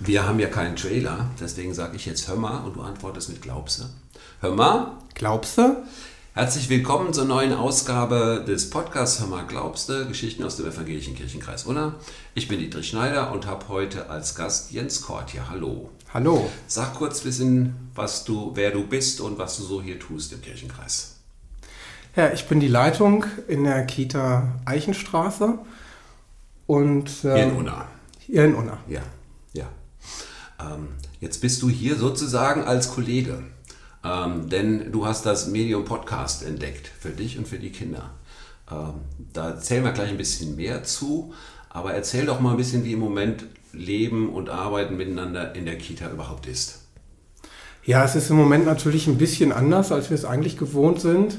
Wir haben ja keinen Trailer, deswegen sage ich jetzt hör mal und du antwortest mit glaubst du. Hör mal. Glaubst du? Herzlich willkommen zur neuen Ausgabe des Podcasts Hör mal glaubst du, Geschichten aus dem evangelischen Kirchenkreis Unna. Ich bin Dietrich Schneider und habe heute als Gast Jens Kort hier. Hallo. Hallo. Sag kurz ein bisschen, was du, wer du bist und was du so hier tust im Kirchenkreis. Ja, ich bin die Leitung in der Kita Eichenstraße und ähm, hier in Unna. Hier in Unna. Ja. Ähm, jetzt bist du hier sozusagen als Kollege, ähm, denn du hast das Medium Podcast entdeckt für dich und für die Kinder. Ähm, da erzählen wir gleich ein bisschen mehr zu, aber erzähl doch mal ein bisschen, wie im Moment Leben und Arbeiten miteinander in der Kita überhaupt ist. Ja, es ist im Moment natürlich ein bisschen anders, als wir es eigentlich gewohnt sind.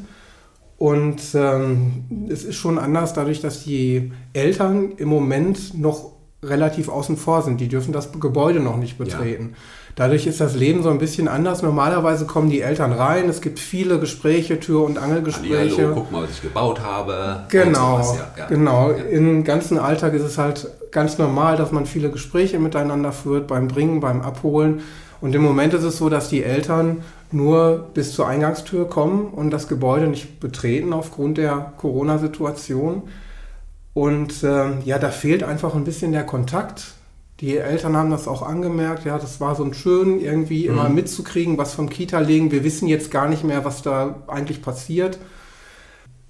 Und ähm, es ist schon anders dadurch, dass die Eltern im Moment noch relativ außen vor sind. Die dürfen das Gebäude noch nicht betreten. Ja. Dadurch ist das Leben so ein bisschen anders. Normalerweise kommen die Eltern rein. Es gibt viele Gespräche, Tür- und Angelgespräche. Hallo, guck mal, was ich gebaut habe. Genau, ja, ja. genau. Im ganzen Alltag ist es halt ganz normal, dass man viele Gespräche miteinander führt, beim Bringen, beim Abholen. Und im Moment ist es so, dass die Eltern nur bis zur Eingangstür kommen und das Gebäude nicht betreten aufgrund der Corona-Situation. Und äh, ja, da fehlt einfach ein bisschen der Kontakt. Die Eltern haben das auch angemerkt. Ja, das war so ein schön, irgendwie mhm. immer mitzukriegen, was vom Kita legen. Wir wissen jetzt gar nicht mehr, was da eigentlich passiert.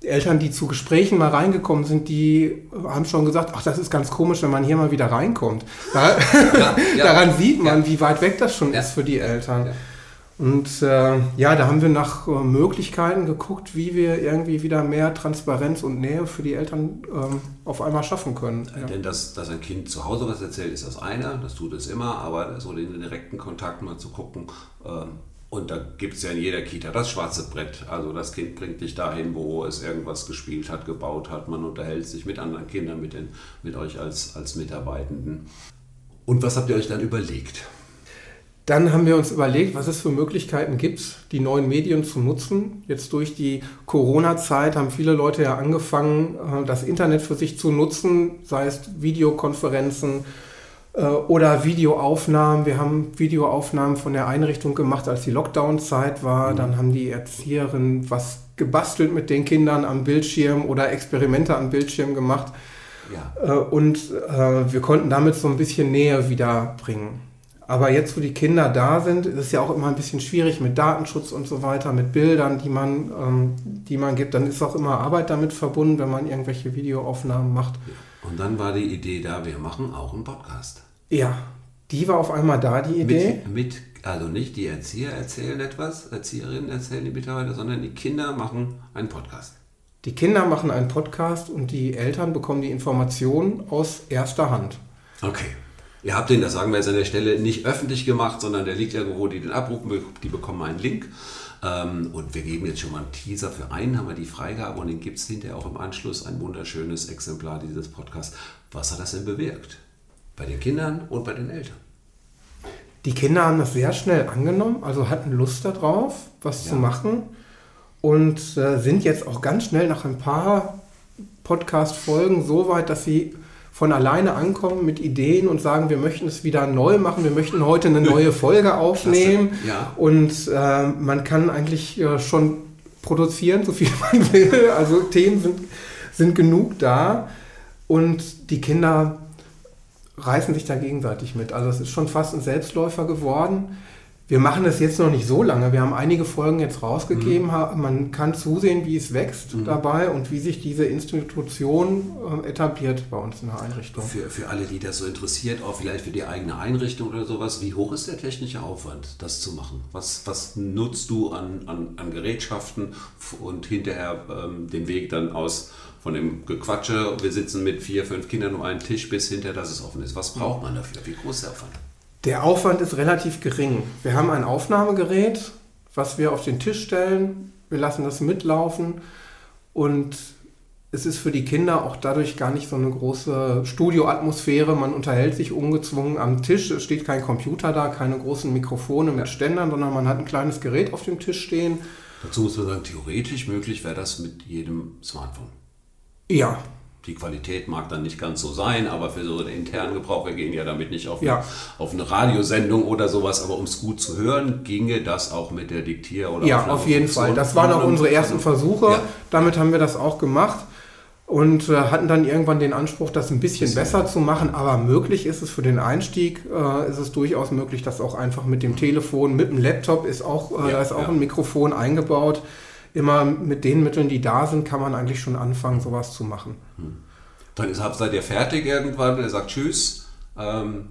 Eltern, die zu Gesprächen mal reingekommen sind, die haben schon gesagt, ach, das ist ganz komisch, wenn man hier mal wieder reinkommt. Da, ja, ja. Daran sieht man, ja. wie weit weg das schon ist für die Eltern. Und äh, ja, da haben wir nach äh, Möglichkeiten geguckt, wie wir irgendwie wieder mehr Transparenz und Nähe für die Eltern ähm, auf einmal schaffen können. Ja. Denn dass, dass ein Kind zu Hause was erzählt, ist das eine, das tut es immer, aber so den direkten Kontakt mal zu gucken. Ähm, und da gibt es ja in jeder Kita das schwarze Brett. Also das Kind bringt dich dahin, wo es irgendwas gespielt hat, gebaut hat. Man unterhält sich mit anderen Kindern, mit, den, mit euch als, als Mitarbeitenden. Und was habt ihr euch dann überlegt? Dann haben wir uns überlegt, was es für Möglichkeiten gibt, die neuen Medien zu nutzen. Jetzt durch die Corona-Zeit haben viele Leute ja angefangen, äh, das Internet für sich zu nutzen, sei es Videokonferenzen äh, oder Videoaufnahmen. Wir haben Videoaufnahmen von der Einrichtung gemacht, als die Lockdown-Zeit war. Mhm. Dann haben die Erzieherinnen was gebastelt mit den Kindern am Bildschirm oder Experimente am Bildschirm gemacht. Ja. Äh, und wir konnten damit so ein bisschen Nähe wiederbringen. Aber jetzt, wo die Kinder da sind, ist es ja auch immer ein bisschen schwierig mit Datenschutz und so weiter, mit Bildern, die man, ähm, die man gibt. Dann ist auch immer Arbeit damit verbunden, wenn man irgendwelche Videoaufnahmen macht. Und dann war die Idee da, wir machen auch einen Podcast. Ja, die war auf einmal da, die Idee. Mit, mit also nicht die Erzieher erzählen etwas, Erzieherinnen erzählen die Mitarbeiter, sondern die Kinder machen einen Podcast. Die Kinder machen einen Podcast und die Eltern bekommen die Informationen aus erster Hand. Okay. Ihr habt den, das sagen wir jetzt an der Stelle, nicht öffentlich gemacht, sondern der liegt irgendwo, die den abrufen, die bekommen einen Link. Ähm, und wir geben jetzt schon mal einen Teaser. Für einen haben wir die Freigabe und den gibt es hinterher auch im Anschluss ein wunderschönes Exemplar dieses Podcasts. Was hat das denn bewirkt? Bei den Kindern und bei den Eltern? Die Kinder haben das sehr schnell angenommen, also hatten Lust darauf, was ja. zu machen und äh, sind jetzt auch ganz schnell nach ein paar Podcast-Folgen so weit, dass sie von alleine ankommen mit Ideen und sagen, wir möchten es wieder neu machen, wir möchten heute eine neue Folge aufnehmen. Ja. Und äh, man kann eigentlich äh, schon produzieren, so viel man will. Also Themen sind, sind genug da. Und die Kinder reißen sich da gegenseitig mit. Also es ist schon fast ein Selbstläufer geworden. Wir machen das jetzt noch nicht so lange. Wir haben einige Folgen jetzt rausgegeben. Mhm. Man kann zusehen, wie es wächst mhm. dabei und wie sich diese Institution äh, etabliert bei uns in der Einrichtung. Für, für alle, die das so interessiert, auch vielleicht für die eigene Einrichtung oder sowas, wie hoch ist der technische Aufwand, das zu machen? Was, was nutzt du an, an, an Gerätschaften und hinterher ähm, den Weg dann aus von dem Gequatsche, wir sitzen mit vier, fünf Kindern um einen Tisch bis hinter, dass es offen ist. Was braucht man dafür? Wie groß ist der Aufwand? Der Aufwand ist relativ gering. Wir haben ein Aufnahmegerät, was wir auf den Tisch stellen. Wir lassen das mitlaufen und es ist für die Kinder auch dadurch gar nicht so eine große Studioatmosphäre. Man unterhält sich ungezwungen am Tisch. Es steht kein Computer da, keine großen Mikrofone mit Ständern, sondern man hat ein kleines Gerät auf dem Tisch stehen. Dazu muss man sagen, theoretisch möglich wäre das mit jedem Smartphone. Ja, Die Qualität mag dann nicht ganz so sein, aber für so den internen Gebrauch, wir gehen ja damit nicht auf, Ja. eine, auf eine Radiosendung oder sowas, aber um es gut zu hören, ginge das auch mit der Diktier- oder Ja, auf jeden Fall. Das waren auch unsere ersten Versuche. Ja. Damit haben wir das auch gemacht und äh, hatten dann irgendwann den Anspruch, das ein bisschen Bisschen. besser zu machen. Aber möglich ist es für den Einstieg, äh, ist es durchaus möglich, das auch einfach mit dem Telefon, mit dem Laptop ist auch, äh, Ja, da ist auch ein Mikrofon eingebaut. Immer mit den Mitteln, die da sind, kann man eigentlich schon anfangen, sowas zu machen. Dann ist, seid ihr fertig irgendwann, er sagt Tschüss. Ähm,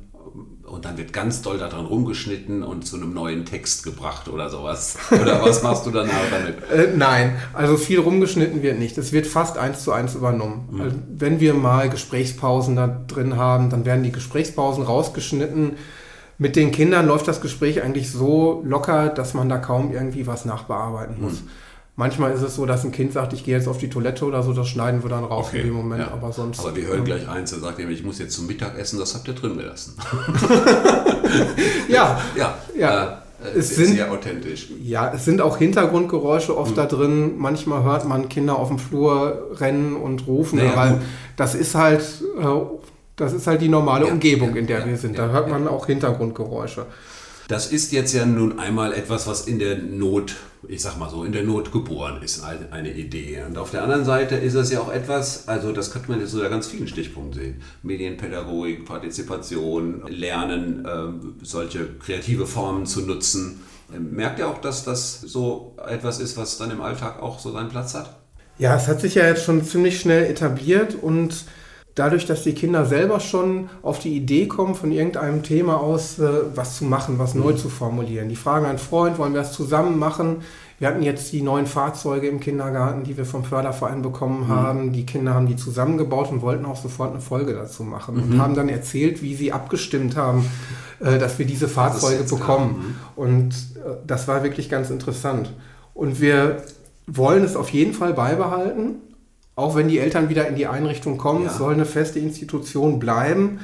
und dann wird ganz doll daran rumgeschnitten und zu einem neuen Text gebracht oder sowas. Oder was machst du danach damit? Äh, nein, also viel rumgeschnitten wird nicht. Es wird fast eins zu eins übernommen. Also, wenn wir mal Gesprächspausen da drin haben, dann werden die Gesprächspausen rausgeschnitten. Mit den Kindern läuft das Gespräch eigentlich so locker, dass man da kaum irgendwie was nachbearbeiten muss. Manchmal ist es so, dass ein Kind sagt, ich gehe jetzt auf die Toilette oder so, das schneiden wir dann raus in dem Moment, ja. aber sonst. Aber wir hören gleich eins, er sagt ich muss jetzt zum Mittagessen, das habt ihr drin gelassen. Ja, ja, Ja. Äh, Es sehr, sind- sehr authentisch. Ja, es sind auch Hintergrundgeräusche oft Mhm. da drin. Manchmal hört man Kinder auf dem Flur rennen und rufen, Naja, gut. das ist halt, äh, das ist halt die normale Ja, Umgebung, in der wir sind. Da hört man auch Hintergrundgeräusche. Das ist jetzt ja nun einmal etwas, was in der Not, ich sag mal so, in der Not geboren ist, eine Idee. Und auf der anderen Seite ist es ja auch etwas, also das könnte man jetzt an ganz vielen Stichpunkten sehen. Medienpädagogik, Partizipation, Lernen, ähm, solche kreative Formen zu nutzen. Ähm, Merkt ihr auch, dass das so etwas ist, was dann im Alltag auch so seinen Platz hat? Ja, es hat sich ja jetzt schon ziemlich schnell etabliert und dadurch, dass die Kinder selber schon auf die Idee kommen, von irgendeinem Thema aus äh, was zu machen, was neu zu formulieren. Die fragen einen Freund, wollen wir das zusammen machen? Wir hatten jetzt die neuen Fahrzeuge im Kindergarten, die wir vom Förderverein bekommen haben. Die Kinder haben die zusammengebaut und wollten auch sofort eine Folge dazu machen und haben dann erzählt, wie sie abgestimmt haben, äh, dass wir diese Fahrzeuge bekommen. Und äh, das war wirklich ganz interessant. Und wir wollen es auf jeden Fall beibehalten, auch wenn die Eltern wieder in die Einrichtung kommen. Ja. Soll eine feste Institution bleiben,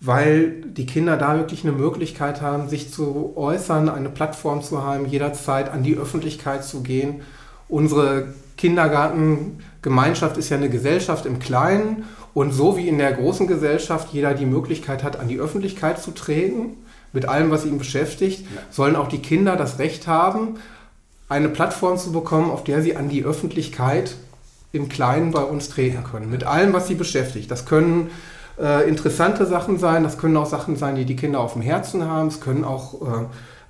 weil die Kinder da wirklich eine Möglichkeit haben, sich zu äußern, eine Plattform zu haben, jederzeit an die Öffentlichkeit zu gehen. Unsere Kindergartengemeinschaft ist ja eine Gesellschaft im Kleinen und so wie in der großen Gesellschaft jeder die Möglichkeit hat, an die Öffentlichkeit zu treten, mit allem, was ihn beschäftigt, Ja. sollen auch die Kinder das Recht haben, eine Plattform zu bekommen, auf der sie an die Öffentlichkeit im Kleinen bei uns treten können. Mit allem, was sie beschäftigt. Das können äh, interessante Sachen sein, das können auch Sachen sein, die die Kinder auf dem Herzen haben, es können auch äh,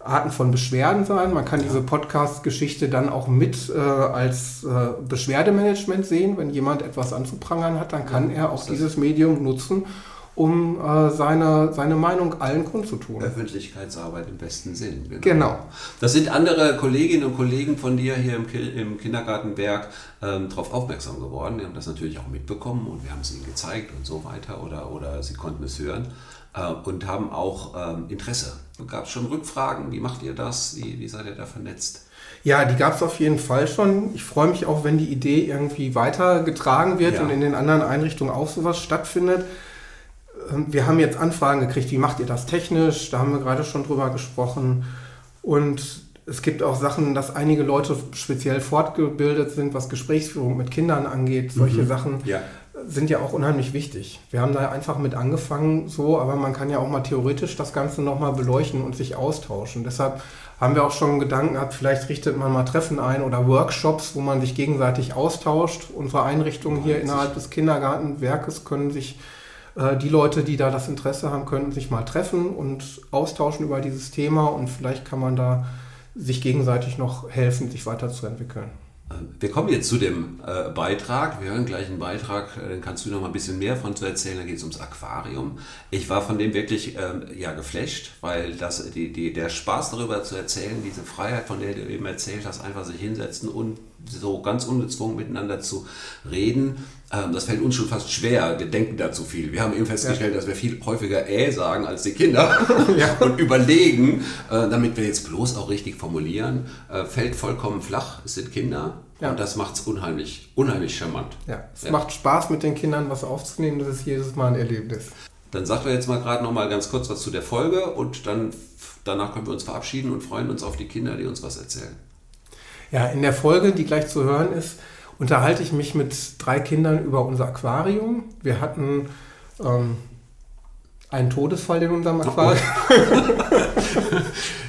Arten von Beschwerden sein. Man kann diese Podcast-Geschichte dann auch mit äh, als äh, Beschwerdemanagement sehen. Wenn jemand etwas anzuprangern hat, dann kann Ja, er auch dieses Medium nutzen, um äh, seine, seine Meinung allen kundzutun. Öffentlichkeitsarbeit im besten Sinn. Genau. Das sind andere Kolleginnen und Kollegen von dir hier im, im Kindergartenberg ähm, darauf aufmerksam geworden. Die haben das natürlich auch mitbekommen und wir haben es ihnen gezeigt und so weiter oder, oder sie konnten es hören äh, und haben auch ähm, Interesse. Gab es schon Rückfragen? Wie macht ihr das? Wie, wie seid ihr da vernetzt? Ja, die gab es auf jeden Fall schon. Ich freue mich auch, wenn die Idee irgendwie weitergetragen wird Ja. und in den anderen Einrichtungen auch sowas stattfindet. Wir haben jetzt Anfragen gekriegt, wie macht ihr das technisch? Da haben wir gerade schon drüber gesprochen. Und es gibt auch Sachen, dass einige Leute speziell fortgebildet sind, was Gesprächsführung mit Kindern angeht. Solche Sachen Ja. sind ja auch unheimlich wichtig. Wir haben da einfach mit angefangen, so, aber man kann ja auch mal theoretisch das Ganze nochmal beleuchten und sich austauschen. Deshalb haben wir auch schon Gedanken gehabt, vielleicht richtet man mal Treffen ein oder Workshops, wo man sich gegenseitig austauscht. Unsere Einrichtungen hier innerhalb des Kindergartenwerkes können sich, äh, die Leute, die da das Interesse haben, können sich mal treffen und austauschen über dieses Thema und vielleicht kann man da sich gegenseitig noch helfen, sich weiterzuentwickeln. Wir kommen jetzt zu dem äh, Beitrag. Wir hören gleich einen Beitrag, äh, dann kannst du noch mal ein bisschen mehr von zu erzählen. Da geht es ums Aquarium. Ich war von dem wirklich ähm, ja, geflasht, weil das, die, die, der Spaß darüber zu erzählen, diese Freiheit, von der du eben erzählt hast, einfach sich hinsetzen und so ganz ungezwungen miteinander zu reden, das fällt uns schon fast schwer. Wir denken da zu viel. Wir haben eben festgestellt, dass wir viel häufiger äh sagen als die Kinder und überlegen, äh, damit wir jetzt bloß auch richtig formulieren, äh, fällt vollkommen flach. Es sind Kinder Ja. und das macht es unheimlich, unheimlich charmant. Ja, es Ja. macht Spaß mit den Kindern was aufzunehmen, das ist jedes Mal ein Erlebnis. Dann sag doch jetzt mal gerade noch mal ganz kurz was zu der Folge und dann danach können wir uns verabschieden und freuen uns auf die Kinder, die uns was erzählen. Ja, in der Folge, die gleich zu hören ist, unterhalte ich mich mit drei Kindern über unser Aquarium. Wir hatten ähm, einen Todesfall in unserem Aquarium.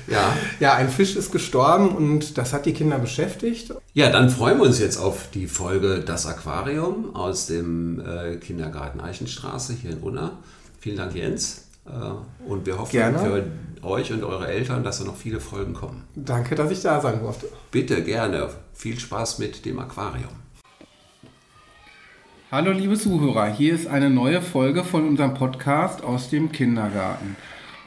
ja. ja, ein Fisch ist gestorben und das hat die Kinder beschäftigt. Ja, dann freuen wir uns jetzt auf die Folge Das Aquarium aus dem äh, Kindergarten Eichenstraße hier in Unna. Vielen Dank, Jens. Äh, und wir hoffen Gerne. für euch und eure Eltern, dass da noch viele Folgen kommen. Danke, dass ich da sein durfte. Bitte, gerne. Viel Spaß mit dem Aquarium. Hallo liebe Zuhörer, hier ist eine neue Folge von unserem Podcast aus dem Kindergarten.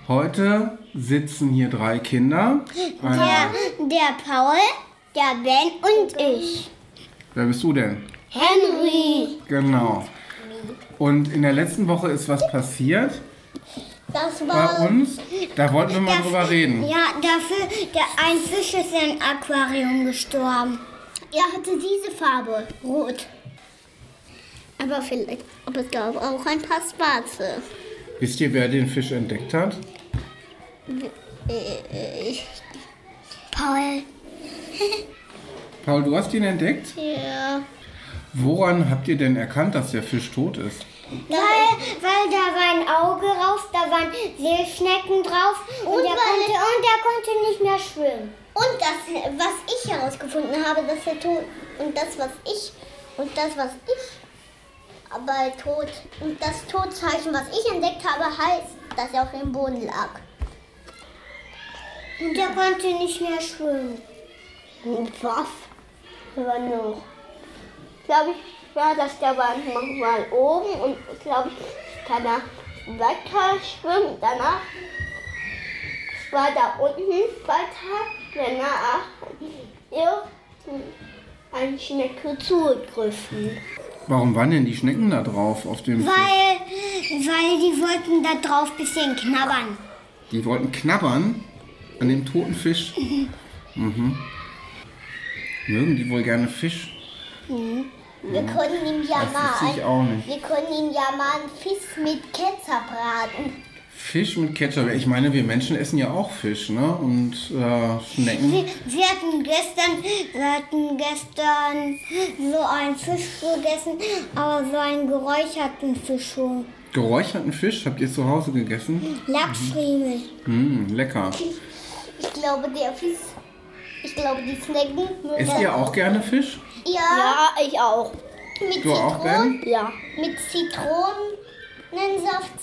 Heute sitzen hier drei Kinder. Der, der Paul, der Ben und ich. Wer bist du denn? Henry. Genau. Und in der letzten Woche ist was passiert Das bei war. uns. Da wollten wir mal Der- drüber reden. Ja, dafür, der, ein Fisch ist im Aquarium gestorben. Er hatte diese Farbe, rot. Aber vielleicht, aber es gab auch ein paar schwarze. Wisst ihr, wer den Fisch entdeckt hat? Äh, ich- Paul. Paul, du hast ihn entdeckt? Ja. Woran habt ihr denn erkannt, dass der Fisch tot ist? Weil, weil da war ein Auge raus, da waren Seeschnecken drauf und, der konnte, und der konnte nicht mehr schwimmen. Und das, was ich herausgefunden habe, dass er tot und das, was ich und das, was ich aber tot und das Todzeichen, was ich entdeckt habe, heißt, dass er auf dem Boden lag. Und er konnte nicht mehr schwimmen. Und was? war noch? glaube ich, war das der war manchmal oben und glaube ich, kann er weiter schwimmen. Danach war da unten weiter, danach eine Schnecke zugegriffen. Warum waren denn die Schnecken da drauf auf dem Fisch? Weil, weil die wollten da drauf ein bisschen knabbern. Die wollten knabbern an dem toten Fisch. Mhm. Mögen die wohl gerne Fisch? Wir können ihm ja Das mal ich auch nicht. wir können ihm ja mal einen Fisch mit Ketchup braten. Fisch mit Ketchup. Ich meine, wir Menschen essen ja auch Fisch, ne? Und äh, Schnecken. Wir, wir hatten gestern, wir hatten gestern so einen Fisch gegessen, aber so einen geräucherten Fisch schon. Geräucherten Fisch habt ihr zu Hause gegessen? Lachsriemel. Mm, lecker. Ich glaube, der Fisch, glaube, die Snacken Esst ihr auch gerne Fisch? Ja, ich auch. Mit Du auch, Ben? Ja. Mit Zitronensaft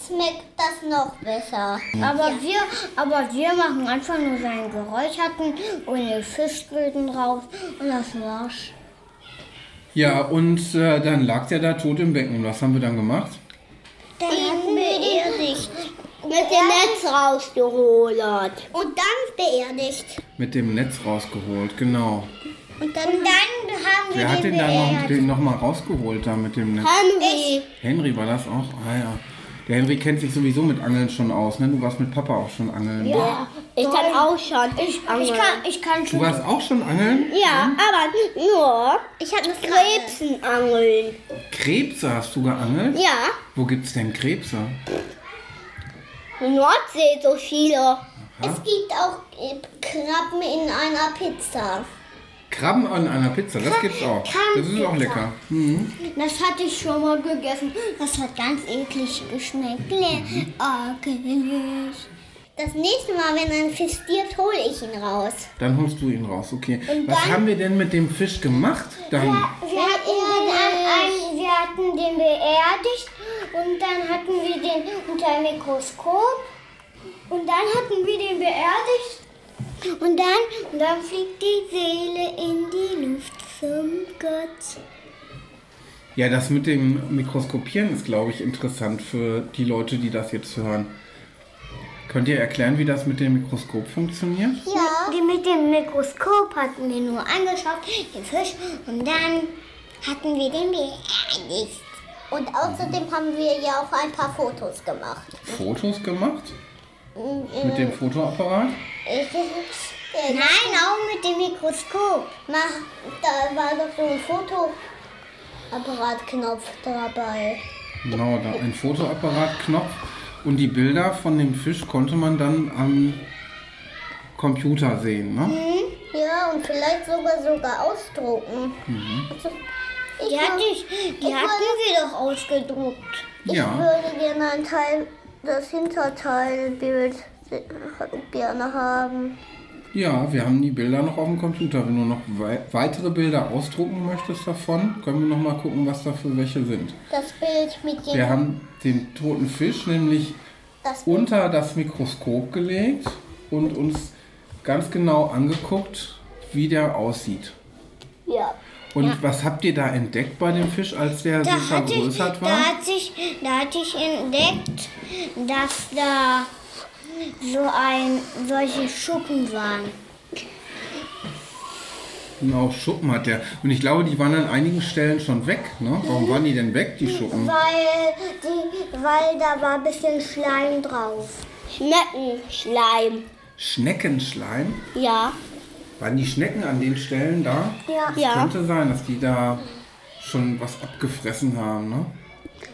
schmeckt das noch besser. Aber, wir, aber wir machen einfach nur so einen geräucherten ohne Fischgrillen drauf und das war's. Ja, und äh, dann lag der da tot im Becken. Was haben wir dann gemacht? Dann ihn beerdigt. Mit dem Netz rausgeholt. Und dann beerdigt. Mit dem Netz rausgeholt, genau. Und dann, und dann haben wir Wer hat den den da noch, den noch mal rausgeholt da mit dem Netz? Henry. Henry war das auch? Ah ja. Der Henry kennt sich sowieso mit Angeln schon aus, ne? Du warst mit Papa auch schon angeln. Ja, ich kann auch schon. Ich, ich, kann, ich kann Du schon. warst auch schon angeln? Ja, aber nur. Ich habe das Krebsen angeln. Krebse hast du geangelt? Ja, Wo gibt's denn Krebse? Nordsee so viele. Es gibt auch äh, Krabben in einer Pizza. Krabben an einer Pizza, das gibt's auch. Das ist auch lecker. Mhm. Das hatte ich schon mal gegessen. Das hat ganz eklig geschmeckt. Ekelig. Das nächste Mal, wenn ein Fisch stirbt, hole ich ihn raus. Dann holst du ihn raus, okay. Und Was dann- haben wir denn mit dem Fisch gemacht? Dann, Wir hatten, den an ein, wir hatten den beerdigt und dann hatten wir den unter ein Mikroskop und dann hatten wir den beerdigt und dann, und dann fliegt die Seele in die Luft zum Gott. ja, das mit dem Mikroskopieren ist, glaube ich, interessant für die Leute, die das jetzt hören. Könnt ihr erklären, wie das mit dem Mikroskop funktioniert? Ja. Die mit dem Mikroskop hatten wir nur angeschaut, den Fisch, und dann hatten wir den beerdigt. Und außerdem haben wir ja auch ein paar Fotos gemacht. Fotos gemacht? Mit dem Fotoapparat? Nein, auch mit dem Mikroskop. Da war doch so ein Fotoapparatknopf dabei. Genau, da ein Fotoapparatknopf. Und die Bilder von dem Fisch konnte man dann am Computer sehen, ne? Ja, und vielleicht sogar sogar ausdrucken. Also, Die, hatte ich, die hatten wir doch ausgedruckt. Ja. Ich würde gerne ein Teil, das Hinterteilbild gerne haben. Ja, wir haben die Bilder noch auf dem Computer. Wenn du noch wei weitere Bilder ausdrucken möchtest davon, können wir noch mal gucken, was da für welche sind. Das Bild mit dem. Wir haben den toten Fisch nämlich das unter das Mikroskop gelegt und uns ganz genau angeguckt, wie der aussieht. Ja. Und was habt ihr da entdeckt bei dem Fisch, als der so Da ich, vergrößert da, war? hatte ich, da hatte ich entdeckt, dass da so ein solche Schuppen waren. Genau, Schuppen hat der. Und ich glaube, die waren an einigen Stellen schon weg. Ne? Warum waren die denn weg, die Schuppen? Weil, die, weil da war ein bisschen Schleim drauf. Schneckenschleim. Schneckenschleim? Ja. Waren die Schnecken an den Stellen da? Ja. Das könnte sein, dass die da schon was abgefressen haben. Ne?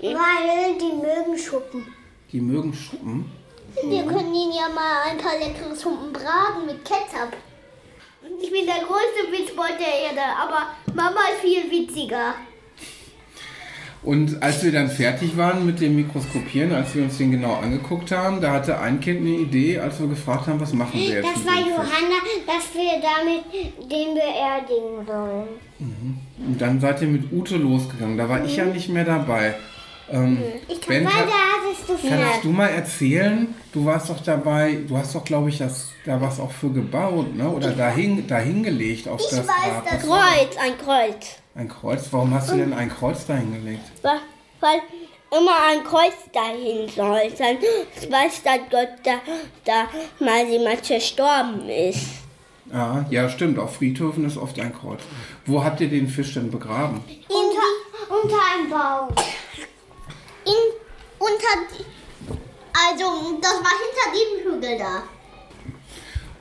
Weil die mögen Schuppen. Die mögen Schuppen. Wir können ihnen ja mal ein paar leckere Schuppen braten mit Ketchup. Ich bin der größte Witzbold der Erde, aber Mama ist viel witziger. Und als wir dann fertig waren mit dem Mikroskopieren, als wir uns den genau angeguckt haben, da hatte ein Kind eine Idee, als wir gefragt haben, was machen wir jetzt Das war? Johanna, dass wir damit den beerdigen sollen. Und dann seid ihr mit Ute losgegangen. Da war ich ja nicht mehr dabei. Ähm, Ich kann, Ben, weil kann- da hattest du Kannst viel. du mal erzählen? Du warst doch dabei, du hast doch, glaube ich, das, da was auch für gebaut, ne? Oder dahin, dahingelegt auf das Grab. Was war Kreuz, ein Kreuz. das? Ein Kreuz? Warum hast du denn ein Kreuz dahingelegt? Weil, weil immer ein Kreuz dahin soll. Dann weiß dann Gott, da, da mal jemand verstorben ist. Ah, ja, stimmt. Auf Friedhöfen ist oft ein Kreuz. Wo habt ihr den Fisch denn begraben? Unter, unter einem Baum. In, unter, die- also das war hinter dem Hügel da.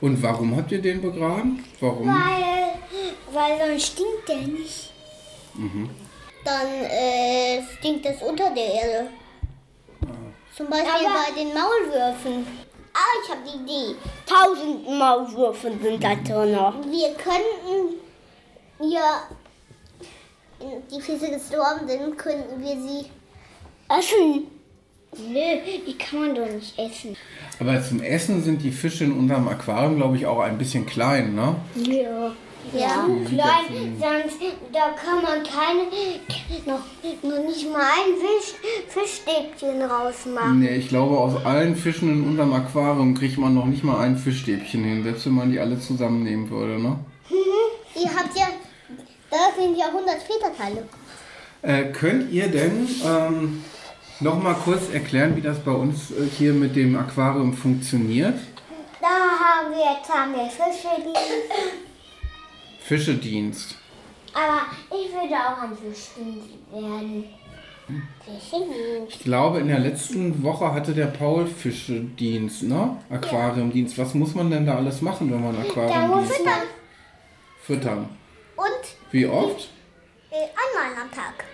Und warum habt ihr den begraben? Warum? Weil, weil sonst stinkt der nicht. Dann äh, stinkt es unter der Erde. Zum Beispiel bei den Maulwürfen. Ah, ich habe die Idee. Tausend Maulwürfe sind da drin. Wir könnten ja, die Fische gestorben sind, könnten wir sie Essen. Nö, die kann man doch nicht essen. Aber zum Essen sind die Fische in unserem Aquarium, glaube ich, auch ein bisschen klein, ne? Ja. Ja, klein, sonst da kann man keine, noch, noch nicht mal ein Fisch, Fischstäbchen rausmachen. Nee, ich glaube, aus allen Fischen in unserem Aquarium kriegt man noch nicht mal ein Fischstäbchen hin, selbst wenn man die alle zusammennehmen würde, ne? Ihr habt ja, da sind ja 100 Federteile. Äh, könnt ihr denn ähm, noch mal kurz erklären, wie das bei uns äh, hier mit dem Aquarium funktioniert? Da haben wir jetzt haben wir Fische, die, Fischedienst. aber ich würde auch ein Fischdienst werden. Fischedienst. Ich glaube, in der letzten Woche hatte der Paul Fischedienst, ne? Aquariumdienst. Was muss man denn da alles machen, wenn man Aquariumdienst man füttern? und Wie oft? einmal am Tag.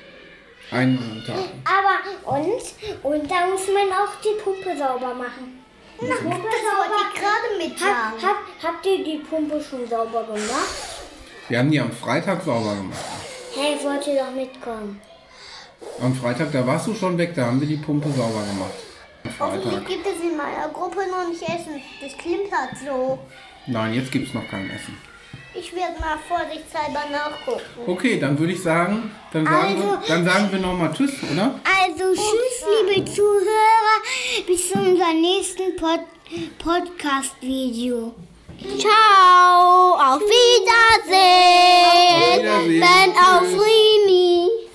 Einmal am Tag. Aber und und da muss man auch die Pumpe sauber machen. Na, das wollte ich gerade mit hab, hab, Habt ihr die Pumpe schon sauber gemacht? Wir haben die am Freitag sauber gemacht. Hey, wollt ihr doch mitkommen? Am Freitag, da warst du schon weg, da haben wir die Pumpe sauber gemacht. Am Freitag. gibt es in meiner Gruppe noch nicht Essen. Das klimpert so. Nein, jetzt gibt es noch kein Essen. Ich werde mal vorsichtshalber nachgucken. Okay, dann würde ich sagen, dann sagen, wir, Also- dann sagen wir nochmal Tschüss, oder? Also tschüss, liebe Zuhörer. Bis zu unserem nächsten Pod Podcast-Video. Ciao, auf Wiedersehen. Auf Wiedersehen. Ben auf Tschüss.